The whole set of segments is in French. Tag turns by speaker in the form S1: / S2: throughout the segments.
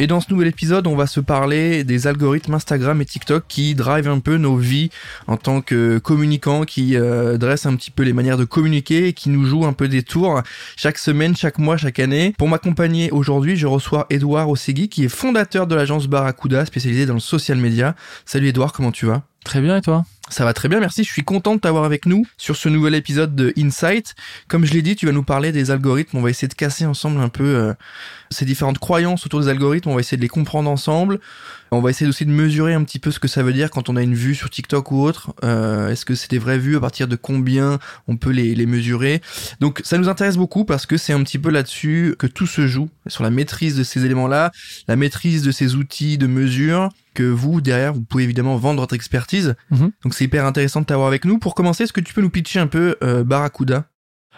S1: Et dans ce nouvel épisode, on va se parler des algorithmes Instagram et TikTok qui drivent un peu nos vies en tant que communicants, qui euh, dressent un petit peu les manières de communiquer et qui nous jouent un peu des tours chaque semaine, chaque mois, chaque année. Pour m'accompagner aujourd'hui, je reçois Edouard Ossegui qui est fondateur de l'agence Barracuda spécialisée dans le social media. Salut Edouard, comment tu vas?
S2: Très bien et toi?
S1: Ça va très bien, merci. Je suis content de t'avoir avec nous sur ce nouvel épisode de Insight. Comme je l'ai dit, tu vas nous parler des algorithmes. On va essayer de casser ensemble un peu euh, ces différentes croyances autour des algorithmes. On va essayer de les comprendre ensemble. On va essayer aussi de mesurer un petit peu ce que ça veut dire quand on a une vue sur TikTok ou autre. Euh, Est-ce que c'est des vraies vues À partir de combien on peut les, les mesurer? Donc ça nous intéresse beaucoup parce que c'est un petit peu là-dessus que tout se joue, sur la maîtrise de ces éléments-là, la maîtrise de ces outils de mesure que vous, derrière, vous pouvez évidemment vendre votre expertise.
S2: Mhm.
S1: Donc c'est hyper intéressant de t'avoir avec nous. Pour commencer, est-ce que tu peux nous pitcher un peu euh, Barracuda?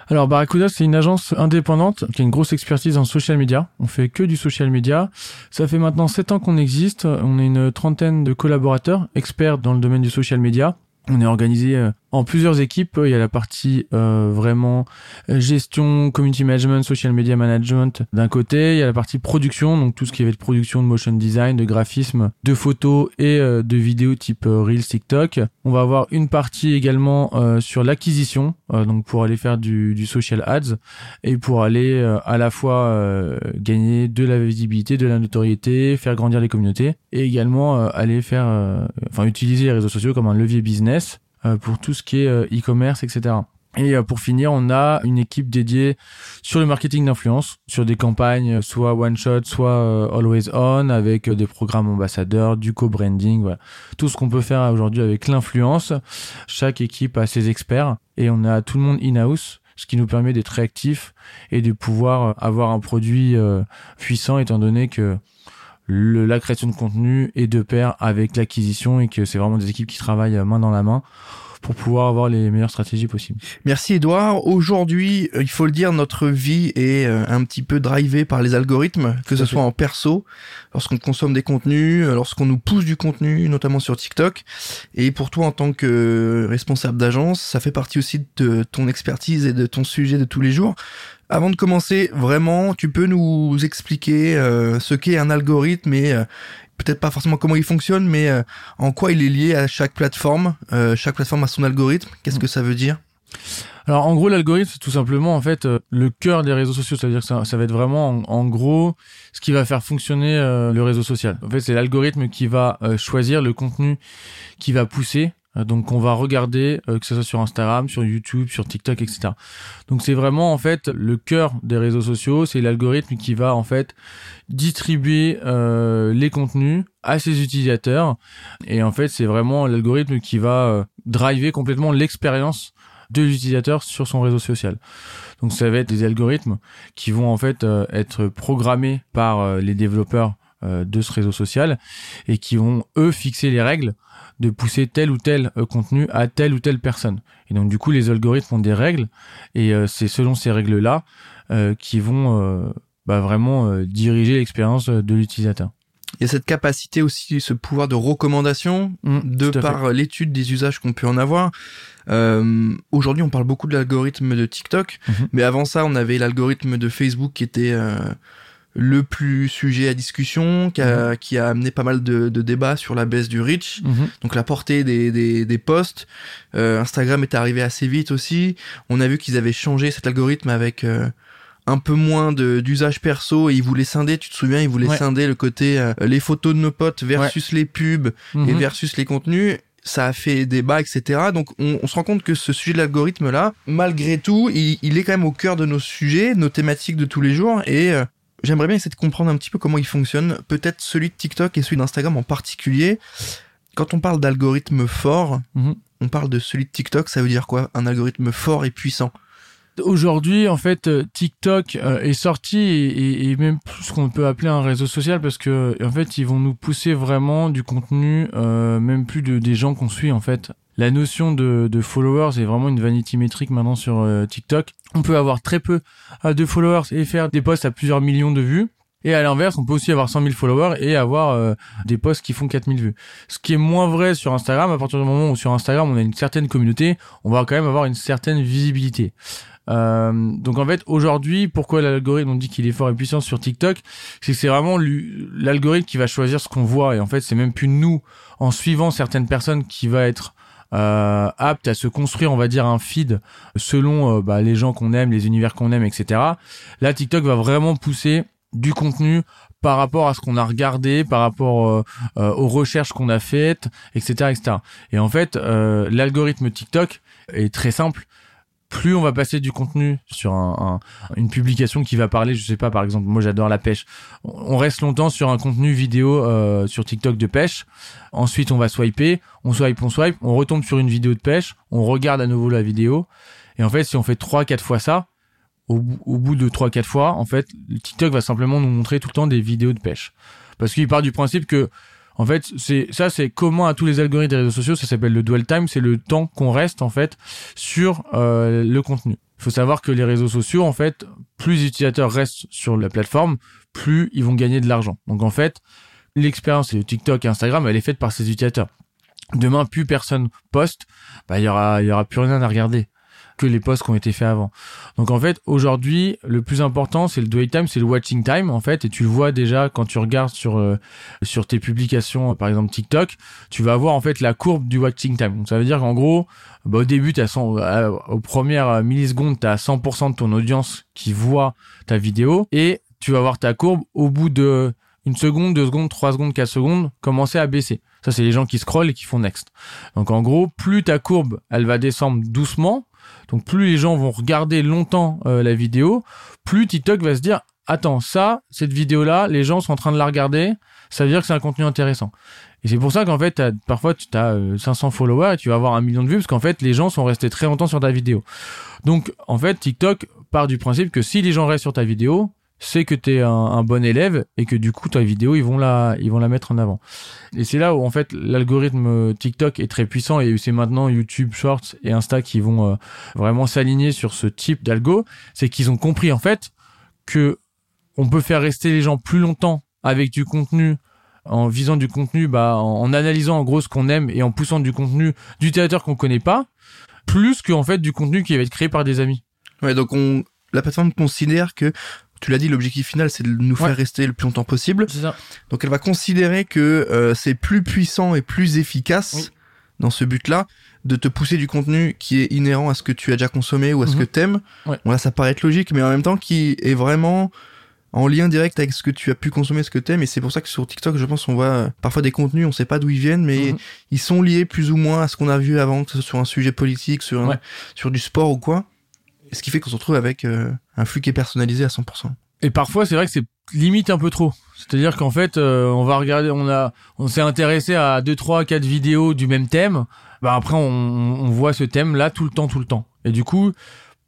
S2: Alors Barracuda, c'est une agence indépendante qui a une grosse expertise en social media. On fait que du social media. Ça fait maintenant 7 ans qu'on existe. On est une trentaine de collaborateurs, experts dans le domaine du social media. On est organisé euh, en plusieurs équipes. Il y a la partie euh, vraiment euh, gestion, community management, social media management d'un côté. Il y a la partie production, donc tout ce qui va être production de motion design, de graphisme, de photos et euh, de vidéos type euh, Reels, TikTok. On va avoir une partie également euh, sur l'acquisition, euh, donc pour aller faire du, du social ads et pour aller euh, à la fois euh, gagner de la visibilité, de la notoriété, faire grandir les communautés et également euh, aller faire, euh, enfin utiliser les réseaux sociaux comme un levier business euh, pour tout ce qui est euh, e-commerce, etc. Et euh, pour finir, on a une équipe dédiée sur le marketing d'influence, sur des campagnes euh, soit one shot, soit euh, always on, avec euh, des programmes ambassadeurs, du co-branding, voilà. Tout ce qu'on peut faire aujourd'hui avec l'influence. Chaque équipe a ses experts et on a tout le monde in-house, ce qui nous permet d'être réactifs et de pouvoir euh, avoir un produit euh, puissant étant donné que le- la création de contenu est de pair avec l'acquisition et que c'est vraiment des équipes qui travaillent main dans la main pour pouvoir avoir les meilleures stratégies possibles.
S1: Merci Edouard. Aujourd'hui, euh, il faut le dire, notre vie est euh, un petit peu drivée par les algorithmes, que ce soit en perso, lorsqu'on consomme des contenus, euh, lorsqu'on nous pousse du contenu, notamment sur TikTok. Et pour toi, en tant que responsable d'agence, ça fait partie aussi de ton expertise et de ton sujet de tous les jours. Avant de commencer, vraiment, tu peux nous expliquer euh, ce qu'est un algorithme et euh, peut-être pas forcément comment il fonctionne, mais euh, en quoi il est lié à chaque plateforme. Euh, chaque plateforme a son algorithme. Qu'est-ce que ça veut dire?
S2: Alors en gros l'algorithme c'est tout simplement en fait euh, le cœur des réseaux sociaux, c'est-à-dire que ça, ça va être vraiment en, en gros ce qui va faire fonctionner le réseau social. En fait c'est l'algorithme qui va choisir le contenu qui va pousser. Euh, Donc on va regarder euh, que ce soit sur Instagram, sur YouTube, sur TikTok, etc. Donc c'est vraiment en fait le cœur des réseaux sociaux, c'est l'algorithme qui va en fait distribuer euh, les contenus à ses utilisateurs et en fait c'est vraiment l'algorithme qui va driver complètement l'expérience de l'utilisateur sur son réseau social. Donc ça va être des algorithmes qui vont en fait être programmés par les développeurs de ce réseau social et qui vont eux fixer les règles de pousser tel ou tel euh, contenu à telle ou telle personne. Et donc du coup les algorithmes ont des règles et euh, c'est selon ces règles-là euh, qui vont bah, vraiment diriger l'expérience de l'utilisateur.
S1: Il y a cette capacité aussi, ce pouvoir de recommandation
S2: Mm,
S1: de par l'étude des usages qu'on peut en avoir. Euh, Aujourd'hui, on parle beaucoup de l'algorithme de TikTok,
S2: Mhm.
S1: mais avant ça, on avait l'algorithme de Facebook qui était euh, le plus sujet à discussion, qui
S2: Mhm.
S1: a, qui a amené pas mal de, de débats sur la baisse du reach,
S2: Mhm.
S1: donc la portée des, des, des posts. Euh, Instagram est arrivé assez vite aussi. On a vu qu'ils avaient changé cet algorithme avec euh, un peu moins de d'usage perso et ils voulaient scinder, tu te souviens, ils voulaient
S2: Ouais.
S1: scinder le côté euh, les photos de nos potes versus les pubs et
S2: Mhm.
S1: versus les contenus. Ça a fait débat, etc. Donc on, on se rend compte que ce sujet de l'algorithme-là, malgré tout, il, il est quand même au cœur de nos sujets, nos thématiques de tous les jours. Et euh, j'aimerais bien essayer de comprendre un petit peu comment il fonctionne. Peut-être celui de TikTok et celui d'Instagram en particulier. Quand on parle d'algorithme fort,
S2: Mhm.
S1: on parle de celui de TikTok, ça veut dire quoi? Un algorithme fort et puissant.
S2: Aujourd'hui, en fait, euh, TikTok euh, est sorti et, même plus ce qu'on peut appeler un réseau social parce que en fait, ils vont nous pousser vraiment du contenu, euh, même plus de des gens qu'on suit en fait. La notion de, de followers est vraiment une vanity métrique maintenant sur euh, TikTok. On peut avoir très peu euh, de followers et faire des posts à plusieurs millions de vues. Et à l'inverse, on peut aussi avoir 100 000 followers et avoir euh, des posts qui font 4000 vues. Ce qui est moins vrai sur Instagram, à partir du moment où sur Instagram on a une certaine communauté, on va quand même avoir une certaine visibilité. Euh, donc en fait aujourd'hui pourquoi l'algorithme on dit qu'il est fort et puissant sur TikTok c'est que c'est vraiment l'algorithme qui va choisir ce qu'on voit et en fait c'est même plus nous en suivant certaines personnes qui va être euh, apte à se construire, on va dire, un feed selon euh, bah, les gens qu'on aime, les univers qu'on aime, etc. Là, TikTok va vraiment pousser du contenu par rapport à ce qu'on a regardé, par rapport euh, euh, aux recherches qu'on a faites, etc., etc. Et en fait, l'algorithme TikTok est très simple plus on va passer du contenu sur un, une publication qui va parler, je sais pas, par exemple, moi j'adore la pêche. On reste longtemps sur un contenu vidéo euh, sur TikTok de pêche. Ensuite, on va swiper, on swipe, on swipe, on retombe sur une vidéo de pêche, on regarde à nouveau la vidéo. Et en fait, si on fait trois, quatre fois ça, au, au bout de trois, quatre fois, en fait, TikTok va simplement nous montrer tout le temps des vidéos de pêche. Parce qu'il part du principe que en fait, c'est ça, c'est commun à tous les algorithmes des réseaux sociaux. Ça s'appelle le dwell time. C'est le temps qu'on reste en fait sur euh, le contenu. Il faut savoir que les réseaux sociaux, en fait, plus les utilisateurs restent sur la plateforme, plus ils vont gagner de l'argent. Donc en fait, l'expérience de TikTok et Instagram, elle est faite par ces utilisateurs. Demain, plus personne poste, bah il y aura, il y aura plus rien à regarder que les posts qui ont été faits avant. Donc en fait, aujourd'hui, le plus important, c'est le dwell time, c'est le watching time en fait, et tu le vois déjà quand tu regardes sur euh, sur tes publications, par exemple TikTok, tu vas avoir en fait la courbe du watching time. Donc ça veut dire qu'en gros, bah, au début, as 100, euh, aux premières millisecondes, tu as 100% de ton audience qui voit ta vidéo, et tu vas voir ta courbe au bout de une seconde, deux secondes, trois secondes, quatre secondes, commencer à baisser. Ça, c'est les gens qui scrollent et qui font next. Donc, en gros, plus ta courbe, elle va descendre doucement, donc plus les gens vont regarder longtemps euh, la vidéo, plus TikTok va se dire attends, ça, cette vidéo-là, les gens sont en train de la regarder, ça veut dire que c'est un contenu intéressant. Et c'est pour ça qu'en fait, parfois, tu as 500 followers et tu vas avoir un million de vues parce qu'en fait, les gens sont restés très longtemps sur ta vidéo. Donc, en fait, TikTok part du principe que si les gens restent sur ta vidéo, c'est que tu es un, bon élève et que du coup ta vidéo ils vont la ils vont la mettre en avant. Et c'est là où en fait l'algorithme TikTok est très puissant et c'est maintenant YouTube Shorts et Insta qui vont euh, vraiment s'aligner sur ce type d'algo, c'est qu'ils ont compris en fait que on peut faire rester les gens plus longtemps avec du contenu en visant du contenu bah en, analysant en gros ce qu'on aime et en poussant du contenu d'utilisateurs qu'on connaît pas plus que en fait du contenu qui va être créé par des amis.
S1: Ouais, donc on la plateforme considère que tu l'as dit, l'objectif final, c'est de nous faire rester le plus longtemps possible.
S2: Ça.
S1: Donc elle va considérer que euh, c'est plus puissant et plus efficace dans ce but-là de te pousser du contenu qui est inhérent à ce que tu as déjà consommé ou à ce mhm. que t'aimes. Ouais. Bon là, ça paraît être logique, mais en même temps qui est vraiment en lien direct avec ce que tu as pu consommer, ce que t'aimes. Et c'est pour ça que sur TikTok, je pense, on voit euh, parfois des contenus, on sait pas d'où ils viennent, mais mhm. ils sont liés plus ou moins à ce qu'on a vu avant, que ce soit sur un sujet politique, sur, sur du sport ou quoi ce qui fait qu'on se retrouve avec euh, un flux qui est personnalisé à 100%.
S2: Et parfois, c'est vrai que c'est limite un peu trop. C'est-à-dire qu'en fait, euh, on va regarder, on a, on s'est intéressé à deux, trois, quatre vidéos du même thème. Bah après, on, on voit ce thème là tout le temps, tout le temps. Et du coup,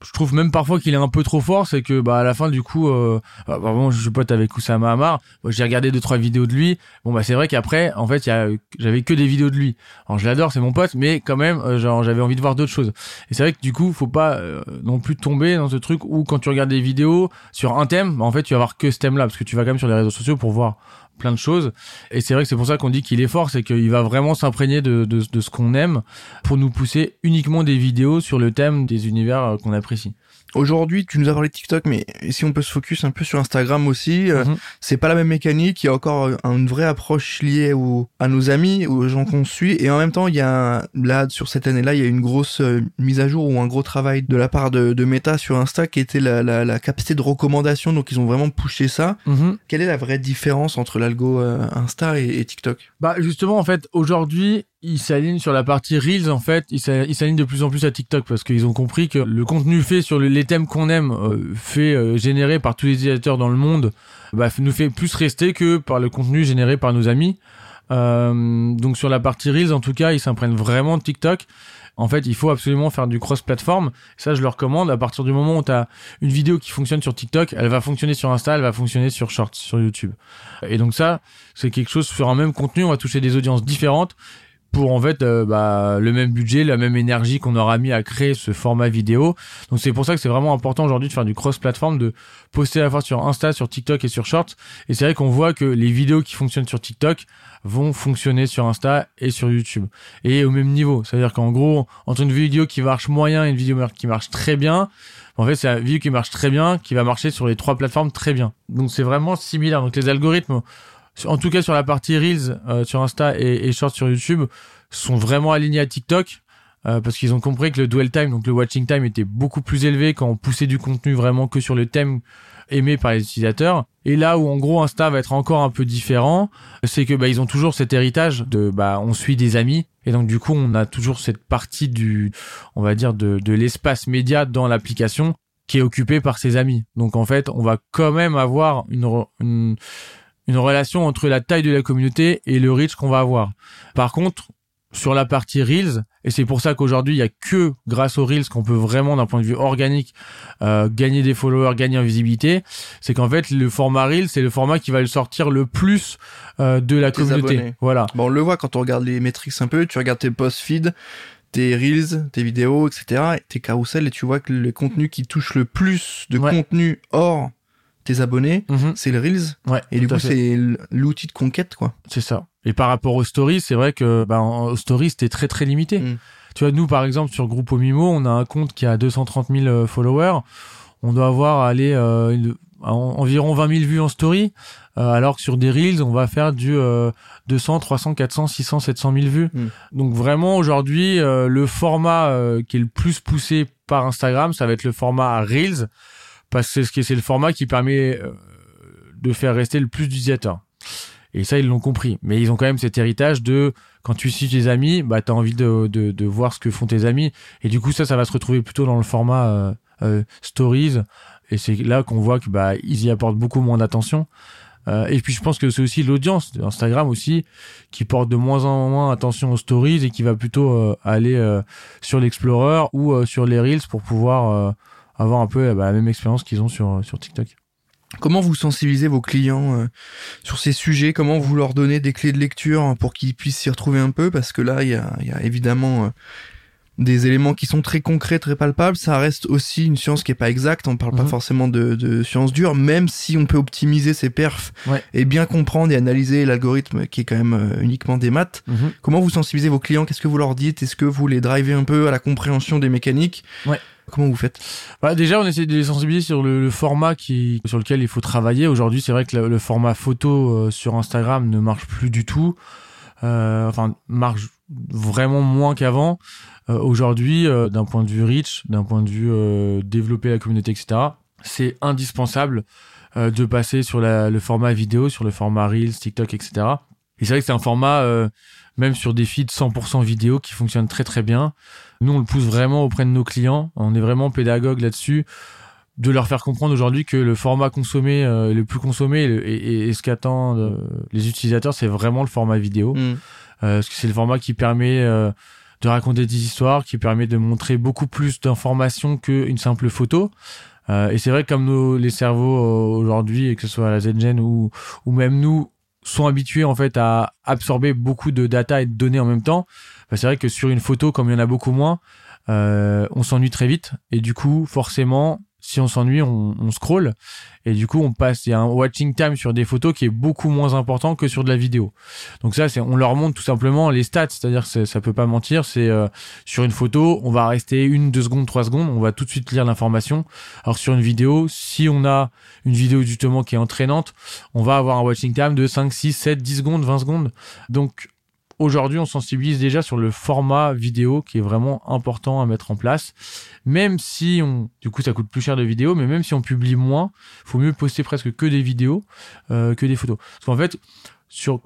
S2: je trouve même parfois qu'il est un peu trop fort, c'est que bah à la fin du coup, euh, bah, bon, je suis pote avec Oussama Hamar, j'ai regardé deux trois vidéos de lui. Bon bah c'est vrai qu'après, en fait, j'avais que des vidéos de lui. Alors je l'adore, c'est mon pote, mais quand même, euh, j'avais envie de voir d'autres choses. Et c'est vrai que du coup, faut pas euh, non plus tomber dans ce truc où quand tu regardes des vidéos sur un thème, bah, en fait, tu vas voir que ce thème-là, parce que tu vas quand même sur les réseaux sociaux pour voir plein de choses. Et c'est vrai que c'est pour ça qu'on dit qu'il est fort, c'est qu'il va vraiment s'imprégner de, de, de, ce qu'on aime pour nous pousser uniquement des vidéos sur le thème des univers euh, qu'on apprécie.
S1: Aujourd'hui, tu nous as parlé de TikTok, mais si on peut se focus un peu sur Instagram aussi, euh, mhm. c'est pas la même mécanique. Il y a encore une vraie approche liée au, à nos amis, aux gens qu'on suit, et en même temps, il y a là sur cette année-là, il y a une grosse euh, mise à jour ou un gros travail de la part de, de Meta sur Insta qui était la, la, la, capacité de recommandation. Donc, ils ont vraiment poussé ça. Mhm. Quelle est la vraie différence entre l'algo euh, Insta et, et TikTok?
S2: Bah justement, en fait, aujourd'hui, ils s'alignent sur la partie Reels en fait, ils s'alignent de plus en plus à TikTok parce qu'ils ont compris que le contenu fait sur les thèmes qu'on aime, euh, fait euh, généré par tous les utilisateurs dans le monde, bah, nous fait plus rester que par le contenu généré par nos amis. Euh, donc sur la partie Reels en tout cas, ils s'imprègnent vraiment de TikTok. En fait, il faut absolument faire du cross-platform. Ça, je le recommande. À partir du moment où tu as une vidéo qui fonctionne sur TikTok, elle va fonctionner sur Insta, elle va fonctionner sur Shorts, sur YouTube. Et donc ça, c'est quelque chose sur un même contenu, on va toucher des audiences différentes pour en fait euh, bah, le même budget, la même énergie qu'on aura mis à créer ce format vidéo. Donc c'est pour ça que c'est vraiment important aujourd'hui de faire du cross-platform, de poster à la fois sur Insta, sur TikTok et sur Shorts. Et c'est vrai qu'on voit que les vidéos qui fonctionnent sur TikTok vont fonctionner sur Insta et sur YouTube. Et au même niveau. C'est-à-dire qu'en gros, entre une vidéo qui marche moyen et une vidéo qui marche très bien, en fait, c'est la vidéo qui marche très bien qui va marcher sur les trois plateformes très bien. Donc c'est vraiment similaire. Donc les algorithmes en tout cas sur la partie Reels euh, sur Insta et, et sur YouTube, sont vraiment alignés à TikTok. Euh, parce qu'ils ont compris que le dwell time, donc le watching time, était beaucoup plus élevé quand on poussait du contenu vraiment que sur le thème aimé par les utilisateurs. Et là où en gros Insta va être encore un peu différent, c'est que bah, ils ont toujours cet héritage de bah on suit des amis et donc du coup on a toujours cette partie du on va dire de, de l'espace média dans l'application qui est occupé par ses amis. Donc en fait on va quand même avoir une, une une relation entre la taille de la communauté et le reach qu'on va avoir. Par contre, sur la partie Reels, et c'est pour ça qu'aujourd'hui, il y a que grâce aux Reels qu'on peut vraiment, d'un point de vue organique, euh, gagner des followers, gagner en visibilité, c'est qu'en fait, le format Reels, c'est le format qui va le sortir le plus euh, de la communauté. Voilà.
S1: Bon, on le voit quand on regarde les métriques un peu, tu regardes tes post feed, tes reels, tes vidéos, etc., tes carousels, et tu vois que le contenu qui touche le plus de contenu hors tes abonnés, mhm. c'est le Reels.
S2: Ouais,
S1: et du coup, c'est l'outil de conquête, quoi.
S2: C'est ça. Et par rapport aux stories, c'est vrai que bah, aux stories, c'était très très limité. Mm. Tu vois, nous, par exemple, sur Groupe Mimo, on a un compte qui a 230 000 euh, followers. On doit avoir aller euh, environ 20 000 vues en story, euh, alors que sur des reels, on va faire du 200, 300, 400, 600, 700 000 vues. Mm. Donc vraiment, aujourd'hui, le format qui est le plus poussé par Instagram, ça va être le format reels parce que c'est le format qui permet euh, de faire rester le plus d'utilisateurs. Et ça, ils l'ont compris. Mais ils ont quand même cet héritage de quand tu suis tes amis, bah t'as envie de, voir ce que font tes amis. Et du coup, ça, ça va se retrouver plutôt dans le format euh, euh, stories. Et c'est là qu'on voit que bah ils y apportent beaucoup moins d'attention. et puis je pense que c'est aussi l'audience d'Instagram aussi qui porte de moins en moins attention aux stories et qui va plutôt aller sur l'Explorer ou sur les reels pour pouvoir avoir un peu bah, la même expérience qu'ils ont sur, sur TikTok.
S1: Comment vous sensibilisez vos clients euh, sur ces sujets? Comment vous leur donnez des clés de lecture pour qu'ils puissent s'y retrouver un peu? Parce que là, il y a, y a, évidemment euh, des éléments qui sont très concrets, très palpables. Ça reste aussi une science qui est pas exacte. On parle pas mhm. forcément de, de science dure, même si on peut optimiser ses perfs et bien comprendre et analyser l'algorithme qui est quand même euh, uniquement des maths. Mhm. Comment vous sensibilisez vos clients? Qu'est-ce que vous leur dites? Est-ce que vous les drivez un peu à la compréhension des mécaniques?
S2: Ouais.
S1: Comment vous faites?
S2: Bah Déjà, on essaie de les sensibiliser sur le, format qui, sur lequel il faut travailler. Aujourd'hui, c'est vrai que le, format photo euh, sur Instagram ne marche plus du tout. Euh, enfin, marche vraiment moins qu'avant. Euh, aujourd'hui, euh, d'un point de vue reach, d'un point de vue développer la communauté, etc., c'est indispensable de passer sur la, le format vidéo, sur le format Reels, TikTok, etc. Et c'est vrai que c'est un format, même sur des feeds 100% vidéo, qui fonctionne très très bien. Nous, on le pousse vraiment auprès de nos clients. On est vraiment pédagogue là-dessus de leur faire comprendre aujourd'hui que le format consommé, euh, le plus consommé et, ce qu'attendent euh, les utilisateurs, c'est vraiment le format vidéo. Mm. Euh, parce que c'est le format qui permet de raconter des histoires, qui permet de montrer beaucoup plus d'informations qu'une simple photo. et c'est vrai que comme nos, les cerveaux aujourd'hui, que ce soit la ZGen ou, ou même nous, sont habitués en fait à absorber beaucoup de data et de données en même temps, bah, c'est vrai que sur une photo, comme il y en a beaucoup moins, euh, on s'ennuie très vite. Et du coup, forcément, si on s'ennuie, on, on scroll. Et du coup, on passe, il y a un watching time sur des photos qui est beaucoup moins important que sur de la vidéo. Donc ça, c'est, on leur montre tout simplement les stats. C'est-à-dire que ça peut pas mentir. C'est euh, sur une photo, on va rester une, deux secondes, trois secondes. On va tout de suite lire l'information. Alors sur une vidéo, si on a une vidéo justement qui est entraînante, on va avoir un watching time de 5, 6, 7, 10 secondes, 20 secondes. Donc aujourd'hui, on sensibilise déjà sur le format vidéo qui est vraiment important à mettre en place. Même si on, du coup, ça coûte plus cher de vidéo, mais même si on publie moins, faut mieux poster presque que des vidéos euh, que des photos. Parce qu'en fait, sur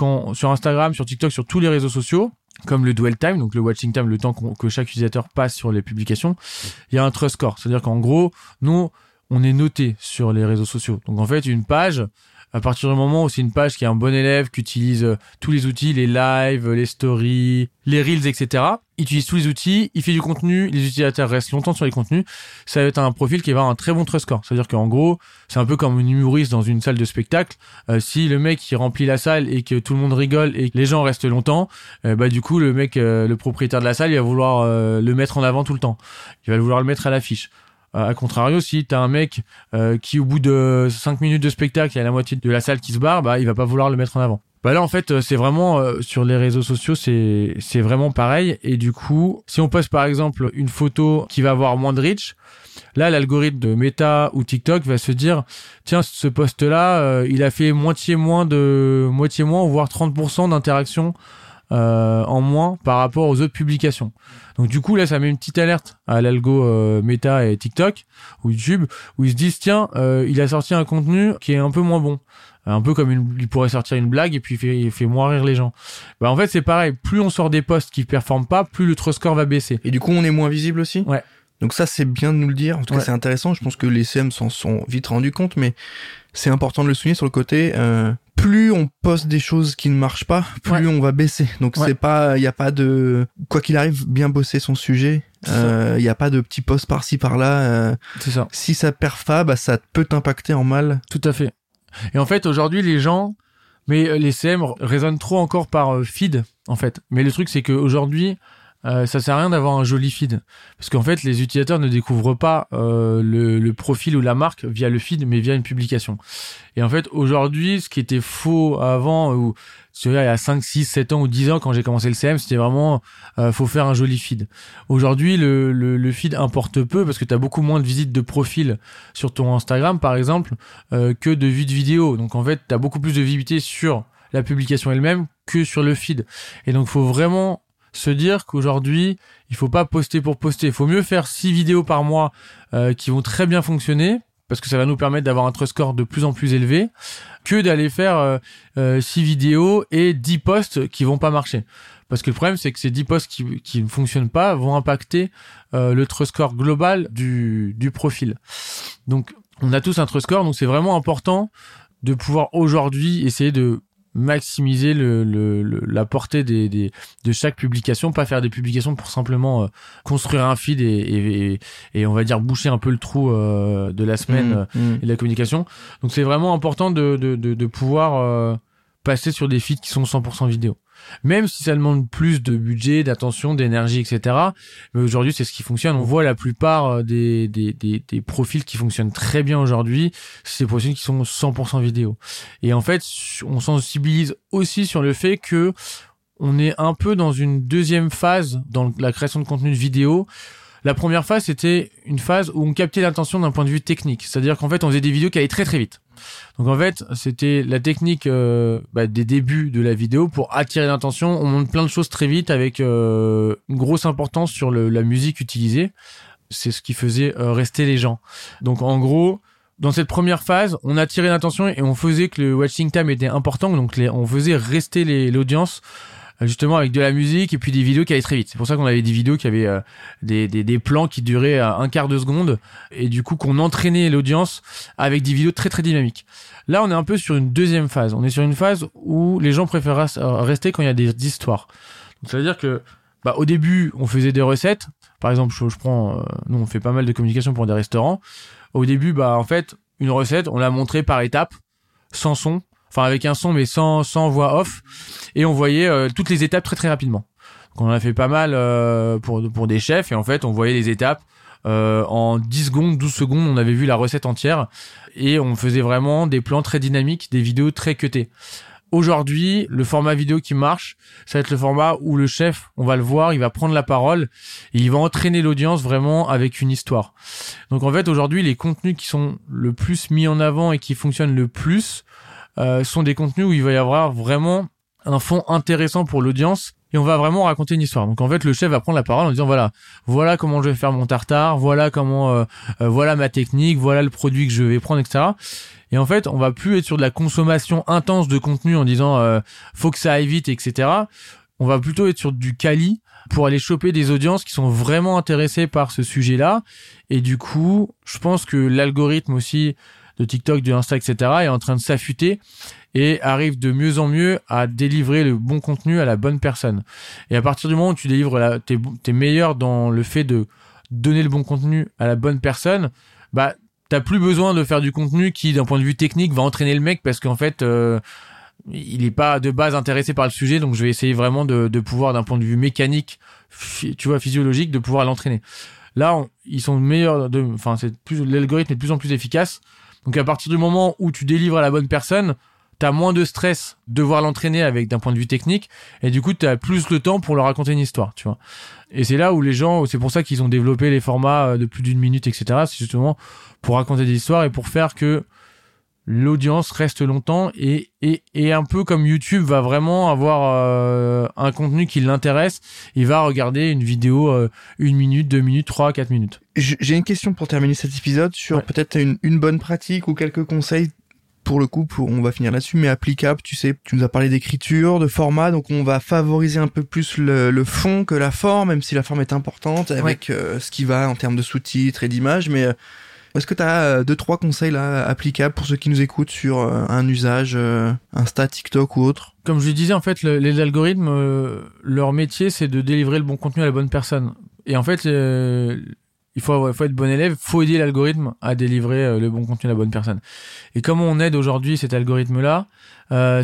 S2: Instagram, sur TikTok, sur tous les réseaux sociaux, comme le dwell time, donc le watching time, le temps que chaque utilisateur passe sur les publications, il y a un trust score. C'est-à-dire qu'en gros, nous, on est noté sur les réseaux sociaux. Donc en fait, une page, à partir du moment où c'est une page qui est un bon élève, qui utilise euh, tous les outils, les lives, les stories, les reels, etc., il utilise tous les outils, il fait du contenu, les utilisateurs restent longtemps sur les contenus, ça va être un profil qui va avoir un très bon trust score. C'est-à-dire qu'en gros, c'est un peu comme un humoriste dans une salle de spectacle. Euh, si le mec qui remplit la salle et que tout le monde rigole et que les gens restent longtemps, euh, bah du coup le mec, le propriétaire de la salle, il va vouloir le mettre en avant tout le temps. Il va vouloir le mettre à l'affiche. A contrario, si t'as un mec euh, qui au bout de 5 minutes de spectacle, il y a la moitié de la salle qui se barre, bah il va pas vouloir le mettre en avant. Bah là en fait euh, c'est vraiment euh, sur les réseaux sociaux c'est c'est vraiment pareil et du coup si on poste par exemple une photo qui va avoir moins de reach là l'algorithme de Meta ou TikTok va se dire tiens ce post là il a fait moitié moins de moitié moins voire 30% d'interaction euh, en moins par rapport aux autres publications. Donc du coup là ça met une petite alerte à l'algo euh, Meta et TikTok ou YouTube où ils se disent tiens euh, il a sorti un contenu qui est un peu moins bon. Un peu comme il pourrait sortir une blague et puis il fait, il fait moins rire les gens. Bah en fait c'est pareil, plus on sort des posts qui performent pas, plus le trust score va baisser.
S1: Et du coup on est moins visible aussi?
S2: Ouais.
S1: Donc ça c'est bien de nous le dire, en tout cas c'est intéressant, je pense que les CM s'en sont vite rendus compte, mais c'est important de le souligner sur le côté, euh, plus on poste des choses qui ne marchent pas, plus on va baisser. Donc c'est pas, il y a pas de, quoi qu'il arrive, bien bosser son sujet. Il euh, y a pas de petits posts par-ci par-là. Euh,
S2: c'est ça.
S1: Si ça perfa, bah ça peut t'impacter en mal.
S2: Tout à fait. Et en fait aujourd'hui les gens, mais les CM résonnent trop encore par feed en fait. Mais le truc c'est qu'aujourd'hui euh, ça sert à rien d'avoir un joli feed. Parce qu'en fait les utilisateurs ne découvrent pas euh, le, profil ou la marque via le feed mais via une publication. Et en fait aujourd'hui ce qui était faux avant ou il y a 5, 6, 7 ans ou 10 ans quand j'ai commencé le CM c'était vraiment euh, faut faire un joli feed. Aujourd'hui le, feed importe peu parce que tu as beaucoup moins de visites de profil sur ton Instagram par exemple euh, que de vues de vidéo. Donc en fait tu as beaucoup plus de visibilité sur la publication elle-même que sur le feed. Et donc faut vraiment se dire qu'aujourd'hui, il faut pas poster pour poster. Il faut mieux faire six vidéos par mois euh, qui vont très bien fonctionner parce que ça va nous permettre d'avoir un trust score de plus en plus élevé que d'aller faire euh, euh, six vidéos et 10 posts qui vont pas marcher. Parce que le problème, c'est que ces 10 posts qui, qui ne fonctionnent pas vont impacter le trust score global du, du profil. Donc, on a tous un trust score, donc c'est vraiment important de pouvoir aujourd'hui essayer de maximiser le, le, la portée des, des, de chaque publication, pas faire des publications pour simplement euh, construire un feed et, et, et, on va dire boucher un peu le trou euh, de la semaine mmh, euh, mmh. et de la communication. Donc c'est vraiment important de, de, de, de pouvoir passer sur des feeds qui sont 100% vidéo même si ça demande plus de budget, d'attention, d'énergie, etc. Mais aujourd'hui, c'est ce qui fonctionne. On voit la plupart euh, des, des, des, profils qui fonctionnent très bien aujourd'hui, c'est des profils qui sont 100% vidéo. Et en fait, on sensibilise aussi sur le fait que on est un peu dans une deuxième phase dans la création de contenu vidéo la première phase, c'était une phase où on captait l'attention d'un point de vue technique. C'est-à-dire qu'en fait, on faisait des vidéos qui allaient très très vite. Donc en fait, c'était la technique euh, bah, des débuts de la vidéo pour attirer l'attention. On monte plein de choses très vite avec euh, une grosse importance sur la musique utilisée. C'est ce qui faisait euh, rester les gens. Donc en gros, dans cette première phase, on attirait l'attention et on faisait que le watching time était important. Donc on faisait rester l'audience justement avec de la musique et puis des vidéos qui allaient très vite. C'est pour ça qu'on avait des vidéos qui avaient euh, des, des, plans qui duraient euh, un quart de seconde et du coup qu'on entraînait l'audience avec des vidéos très très dynamiques. Là, on est un peu sur une deuxième phase. On est sur une phase où les gens préfèrent rester quand il y a des histoires. Donc, ça veut dire que bah, au début, on faisait des recettes. Par exemple, je prends, euh, nous on fait pas mal de communication pour des restaurants. Au début, bah en fait, une recette, on l'a montrée par étapes, sans son, enfin avec un son mais sans sans voix off et on voyait euh, toutes les étapes très très rapidement. Donc on a fait pas mal euh, pour pour des chefs et en fait on voyait les étapes euh, en 10 secondes, 12 secondes, on avait vu la recette entière et on faisait vraiment des plans très dynamiques, des vidéos très cutées. Aujourd'hui, le format vidéo qui marche, ça va être le format où le chef, on va le voir, il va prendre la parole et il va entraîner l'audience vraiment avec une histoire. Donc en fait, aujourd'hui, les contenus qui sont le plus mis en avant et qui fonctionnent le plus, sont des contenus où il va y avoir vraiment un fond intéressant pour l'audience et on va vraiment raconter une histoire. Donc en fait, le chef va prendre la parole en disant voilà, voilà comment je vais faire mon tartare, voilà comment, euh, euh, voilà ma technique, voilà le produit que je vais prendre, etc. Et en fait, on va plus être sur de la consommation intense de contenu en disant euh, faut que ça aille vite, etc. On va plutôt être sur du quali pour aller choper des audiences qui sont vraiment intéressées par ce sujet-là. Et du coup, je pense que l'algorithme aussi de TikTok, de Insta, etc. est en train de s'affûter et arrive de mieux en mieux à délivrer le bon contenu à la bonne personne. Et à partir du moment où tu délivres, la, t'es, meilleur dans le fait de donner le bon contenu à la bonne personne, bah t'as plus besoin de faire du contenu qui, d'un point de vue technique, va entraîner le mec parce qu'en fait, euh, il est pas de base intéressé par le sujet, donc je vais essayer vraiment de, pouvoir, d'un point de vue mécanique, tu vois, physiologique, de pouvoir l'entraîner. Là, ils sont meilleurs, enfin, c'est plus l'algorithme est de plus en plus efficace. Donc à partir du moment où tu délivres à la bonne personne, t'as moins de stress de voir l'entraîner avec d'un point de vue technique. Et du coup t'as plus le temps pour leur raconter une histoire tu vois. Et c'est là où les gens c'est pour ça qu'ils ont développé les formats euh, de plus d'une minute etc c'est justement pour raconter des histoires et pour faire que l'audience reste longtemps et, et, et un peu comme YouTube va vraiment avoir euh, un contenu qui l'intéresse, il va regarder une vidéo euh, une minute, deux minutes, trois, quatre minutes.
S1: J'ai une question pour terminer cet épisode sur
S2: Ouais.
S1: peut-être une, une bonne pratique ou quelques conseils pour le coup, pour, on va finir là-dessus, mais applicable, tu sais, tu nous as parlé d'écriture, de format, donc on va favoriser un peu plus le, le fond que la forme, même si la forme est importante, avec euh, ce qui va en termes de sous-titres et d'images, mais euh, est-ce que tu as deux, trois conseils là applicables pour ceux qui nous écoutent sur euh, un usage euh, Insta, TikTok ou autre?
S2: Comme je le disais, en fait, le- les algorithmes, euh, leur métier, c'est de délivrer le bon contenu à la bonne personne. Et en fait, il faut, être bon élève, faut aider l'algorithme à délivrer le bon contenu à la bonne personne. Et comment on aide aujourd'hui cet algorithme-là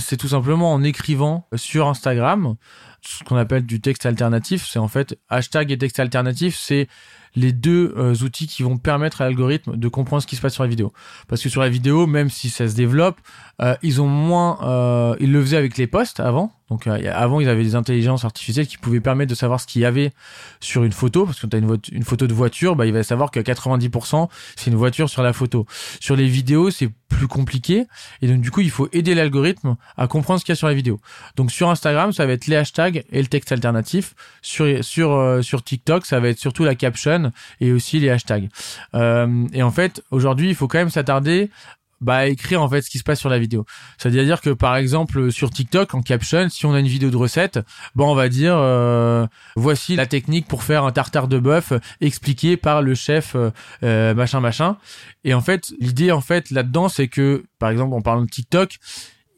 S2: C'est tout simplement en écrivant sur Instagram ce qu'on appelle du texte alternatif. C'est en fait hashtag et texte alternatif, c'est les deux euh, outils qui vont permettre à l'algorithme de comprendre ce qui se passe sur la vidéo. Parce que sur la vidéo, même si ça se développe, euh, ils ont moins, euh, ils le faisaient avec les posts avant. Donc avant, ils avaient des intelligences artificielles qui pouvaient permettre de savoir ce qu'il y avait sur une photo. Parce que quand tu as une photo de voiture, bah, il va savoir que 90% c'est une voiture sur la photo. Sur les vidéos, c'est plus compliqué. Et donc du coup, il faut aider l'algorithme à comprendre ce qu'il y a sur la vidéo. Donc sur Instagram, ça va être les hashtags et le texte alternatif. Sur sur euh, sur TikTok, ça va être surtout la caption et aussi les hashtags. Euh, et en fait, aujourd'hui, il faut quand même s'attarder bah, écrire en fait ce qui se passe sur la vidéo. C'est-à-dire que par exemple sur TikTok en caption, si on a une vidéo de recette, bah on va dire euh, voici la technique pour faire un tartare de bœuf expliqué par le chef euh, euh, machin machin. Et en fait, l'idée en fait là-dedans c'est que par exemple en parlant de TikTok,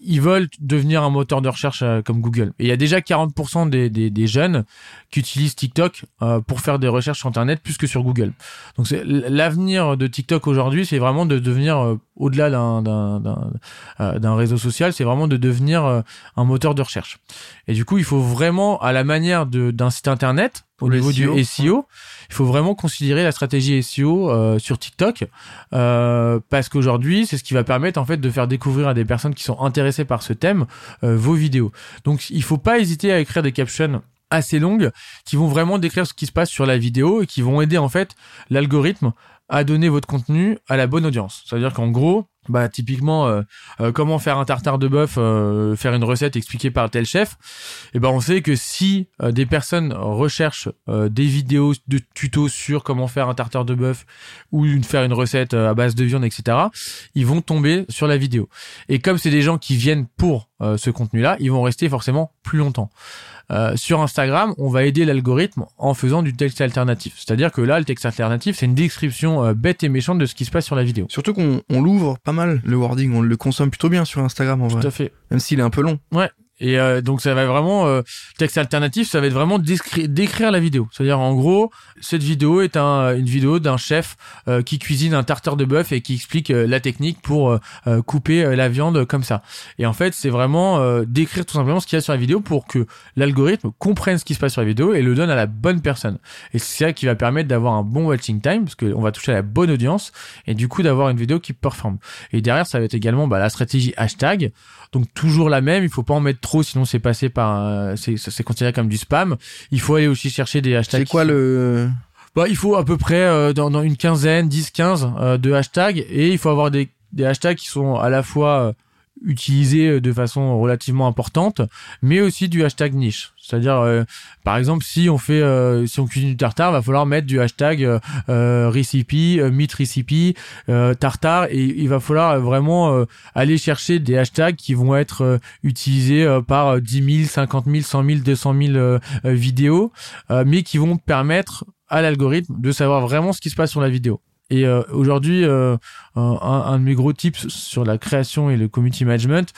S2: ils veulent devenir un moteur de recherche euh, comme Google. Et il y a déjà 40% des, des, jeunes qui utilisent TikTok euh, pour faire des recherches sur Internet plus que sur Google. Donc l'avenir de TikTok aujourd'hui, c'est vraiment de devenir euh, au-delà d'un réseau social, c'est vraiment de devenir un moteur de recherche. Et du coup, il faut vraiment à la manière d'un site internet au niveau
S1: SEO,
S2: du SEO, il faut vraiment considérer la stratégie SEO euh, sur TikTok euh, parce qu'aujourd'hui, c'est ce qui va permettre en fait de faire découvrir à des personnes qui sont intéressées par ce thème euh, vos vidéos. Donc, il faut pas hésiter à écrire des captions assez longues qui vont vraiment décrire ce qui se passe sur la vidéo et qui vont aider en fait l'algorithme à donner votre contenu à la bonne audience. C'est-à-dire qu'en gros, bah typiquement euh, euh, comment faire un tartare de bœuf, euh, faire une recette expliquée par tel chef, et ben on sait que si euh, des personnes recherchent euh, des vidéos de tutos sur comment faire un tartare de bœuf ou faire une recette euh, à base de viande, etc., ils vont tomber sur la vidéo. Et comme c'est des gens qui viennent pour ce contenu-là, ils vont rester forcément plus longtemps. Euh, sur Instagram, on va aider l'algorithme en faisant du texte alternatif. C'est-à-dire que là, le texte alternatif, c'est une description euh, bête et méchante de ce qui se passe sur la vidéo.
S1: Surtout qu'on on l'ouvre pas mal, le wording, on le consomme plutôt bien sur Instagram en vrai,
S2: Tout à fait.
S1: même s'il est un peu long.
S2: Et euh, donc ça va vraiment euh, texte alternatif, ça va être vraiment décri- décrire la vidéo. C'est-à-dire en gros, cette vidéo est un, une vidéo d'un chef euh, qui cuisine un tartare de bœuf et qui explique euh, la technique pour euh, euh, couper euh, la viande comme ça. Et en fait, c'est vraiment euh, décrire tout simplement ce qu'il y a sur la vidéo pour que l'algorithme comprenne ce qui se passe sur la vidéo et le donne à la bonne personne. Et c'est ça qui va permettre d'avoir un bon watching time parce qu'on va toucher à la bonne audience et du coup d'avoir une vidéo qui performe. Et derrière, ça va être également bah, la stratégie hashtag. Donc toujours la même, il faut pas en mettre trop, sinon c'est passé par, euh, c'est considéré comme du spam. Il faut aller aussi chercher des hashtags.
S1: C'est quoi le...
S2: Bah, il faut à peu près euh, dans, dans une quinzaine, 10, 15 euh, de hashtags et il faut avoir des, des hashtags qui sont à la fois utilisés euh, de façon relativement importante, mais aussi du hashtag niche. C'est-à-dire, euh, par exemple, si on fait, euh, si on cuisine du tartare, va falloir mettre du hashtag euh, recipe, meat recipe, tartare, et il va falloir vraiment euh, aller chercher des hashtags qui vont être euh, utilisés par euh, 10 000, 50 000, 100 000, 200 000 euh, euh, vidéos, mais qui vont permettre à l'algorithme de savoir vraiment ce qui se passe sur la vidéo. Et euh, aujourd'hui, euh, un, un, de mes gros tips sur la création et le community management,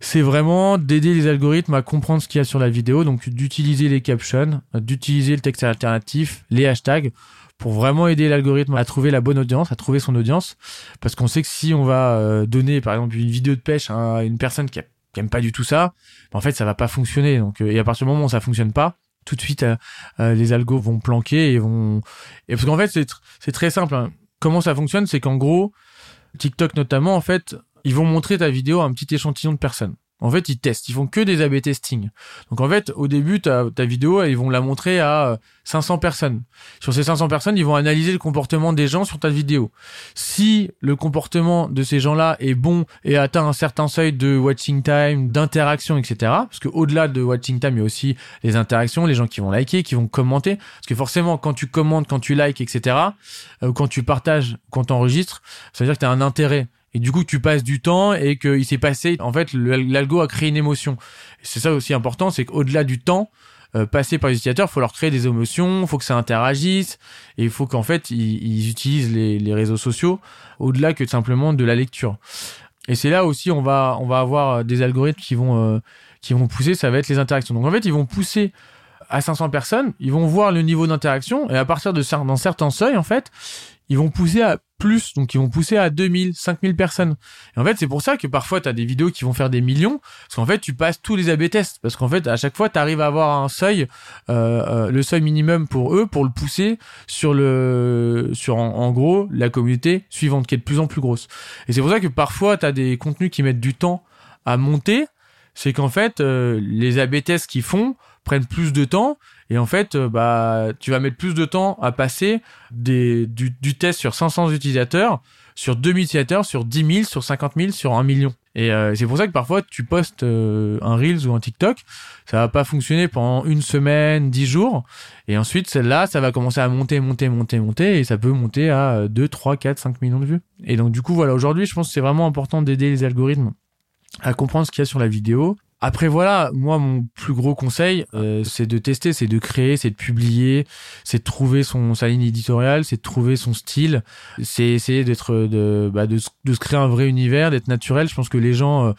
S2: c'est vraiment d'aider les algorithmes à comprendre ce qu'il y a sur la vidéo, donc d'utiliser les captions, d'utiliser le texte alternatif, les hashtags, pour vraiment aider l'algorithme à trouver la bonne audience, à trouver son audience, parce qu'on sait que si on va euh, donner par exemple une vidéo de pêche à une personne qui, aime pas du tout ça, en fait ça va pas fonctionner. Donc et à partir du moment où ça fonctionne pas, tout de suite les algos vont planquer et vont et parce qu'en fait c'est c'est très simple. Hein comment ça fonctionne, c'est qu'en gros, TikTok notamment, en fait, ils vont montrer ta vidéo à un petit échantillon de personnes. En fait, ils testent, ils font que des A/B testing. Donc en fait, au début, ta, ta vidéo, ils vont la montrer à 500 euh, personnes. Sur ces 500 personnes, ils vont analyser le comportement des gens sur ta vidéo. Si le comportement de ces gens-là est bon et atteint un certain seuil de watching time, d'interaction, etc. Parce que au-delà de watching time, il y a aussi les interactions, les gens qui vont liker, qui vont commenter. Parce que forcément, quand tu commentes, quand tu likes, etc. Euh, quand tu partages, quand tu enregistres, ça veut dire que tu as un intérêt et du coup tu passes du temps et qu'il s'est passé en fait l'algo a créé une émotion. C'est ça aussi important c'est qu'au-delà du temps euh, passé par les utilisateurs faut leur créer des émotions faut que ça interagisse et il faut qu'en fait ils, utilisent les, les, réseaux sociaux au-delà que simplement de la lecture. Et c'est là aussi on va on va avoir des algorithmes qui vont euh, qui vont pousser ça va être les interactions. Donc en fait ils vont pousser à 500 personnes, ils vont voir le niveau d'interaction et à partir de d'un certain seuil en fait, ils vont pousser à plus, donc ils vont pousser à 2000, 5000 personnes. Et en fait, c'est pour ça que parfois tu as des vidéos qui vont faire des millions, parce qu'en fait, tu passes tous les AB tests, parce qu'en fait, à chaque fois, tu arrives à avoir un seuil, euh, euh, le seuil minimum pour eux, pour le pousser sur le, sur en, gros la communauté suivante, qui est de plus en plus grosse. Et c'est pour ça que parfois, tu as des contenus qui mettent du temps à monter, c'est qu'en fait, euh, les AB tests qu'ils font prennent plus de temps et en fait, euh, bah, tu vas mettre plus de temps à passer des, du, du test sur 500 utilisateurs, sur 2000 utilisateurs, sur 10 000, sur 50 000, sur 1 million. Et euh, c'est pour ça que parfois tu postes euh, un Reels ou un TikTok, ça va pas fonctionner pendant une semaine, 10 jours, et ensuite celle-là, ça va commencer à monter, monter, monter, monter, et ça peut monter à 2, 3, 4, 5 millions de vues. Et donc du coup, voilà, aujourd'hui, je pense que c'est vraiment important d'aider les algorithmes à comprendre ce qu'il y a sur la vidéo après voilà, moi mon plus gros conseil, euh, c'est de tester, c'est de créer, c'est de publier, c'est de trouver son sa ligne éditoriale, c'est de trouver son style, c'est essayer d'être de, bah, de, de se créer un vrai univers, d'être naturel. Je pense que les gens euh,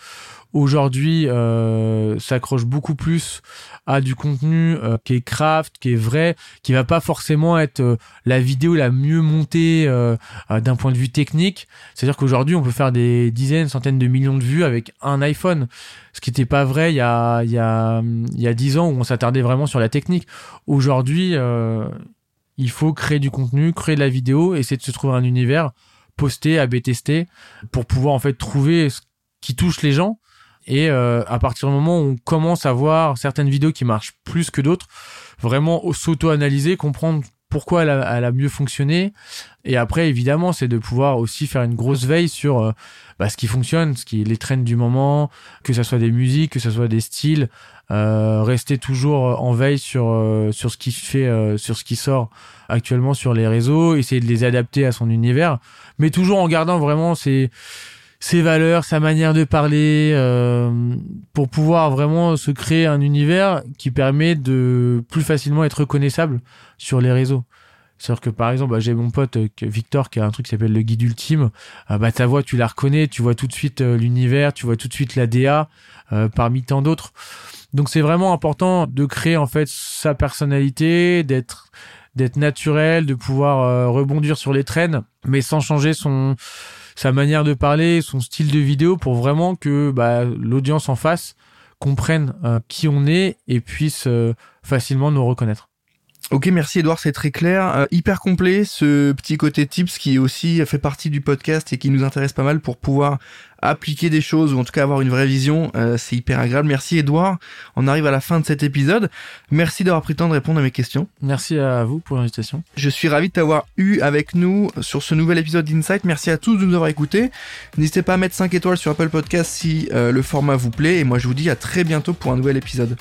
S2: aujourd'hui euh, s'accroche beaucoup plus à du contenu euh, qui est craft, qui est vrai, qui va pas forcément être euh, la vidéo la mieux montée euh, d'un point de vue technique. C'est-à-dire qu'aujourd'hui, on peut faire des dizaines, centaines de millions de vues avec un iPhone, ce qui n'était pas vrai il y a il y a il y a dix ans où on s'attardait vraiment sur la technique. Aujourd'hui, il faut créer du contenu, créer de la vidéo, essayer de se trouver un univers, poster, AB tester, pour pouvoir en fait trouver ce qui touche les gens et euh, à partir du moment où on commence à voir certaines vidéos qui marchent plus que d'autres, vraiment s'auto-analyser, comprendre pourquoi elle a, mieux fonctionné. Et après, évidemment, c'est de pouvoir aussi faire une grosse veille sur euh, bah, ce qui fonctionne, ce qui les trends du moment, que ça soit des musiques, que ça soit des styles. Euh, rester toujours en veille sur sur ce qui fait, sur ce qui sort actuellement sur les réseaux, essayer de les adapter à son univers, mais toujours en gardant vraiment ces ses valeurs, sa manière de parler, euh, pour pouvoir vraiment se créer un univers qui permet de plus facilement être reconnaissable sur les réseaux. C'est-à-dire que par exemple, bah, j'ai mon pote euh, Victor qui a un truc qui s'appelle le guide ultime. Euh, bah ta voix, tu la reconnais, tu vois tout de suite l'univers, tu vois tout de suite la DA parmi tant d'autres. Donc c'est vraiment important de créer en fait sa personnalité, d'être d'être naturel, de pouvoir rebondir sur les traînes, mais sans changer son sa manière de parler, son style de vidéo pour vraiment que bah, l'audience en face comprenne euh, qui on est et puisse euh, facilement nous reconnaître.
S1: Ok, merci Edouard, c'est très clair, euh, hyper complet ce petit côté tips qui aussi fait partie du podcast et qui nous intéresse pas mal pour pouvoir appliquer des choses ou en tout cas avoir une vraie vision, euh, c'est hyper agréable. Merci Edouard. On arrive à la fin de cet épisode. Merci d'avoir pris le temps de répondre à mes questions.
S2: Merci à vous pour l'invitation.
S1: Je suis ravi de t'avoir eu avec nous sur ce nouvel épisode d'Insight. Merci à tous de nous avoir écoutés. N'hésitez pas à mettre 5 étoiles sur Apple Podcast si euh, le format vous plaît et moi je vous dis à très bientôt pour un nouvel épisode.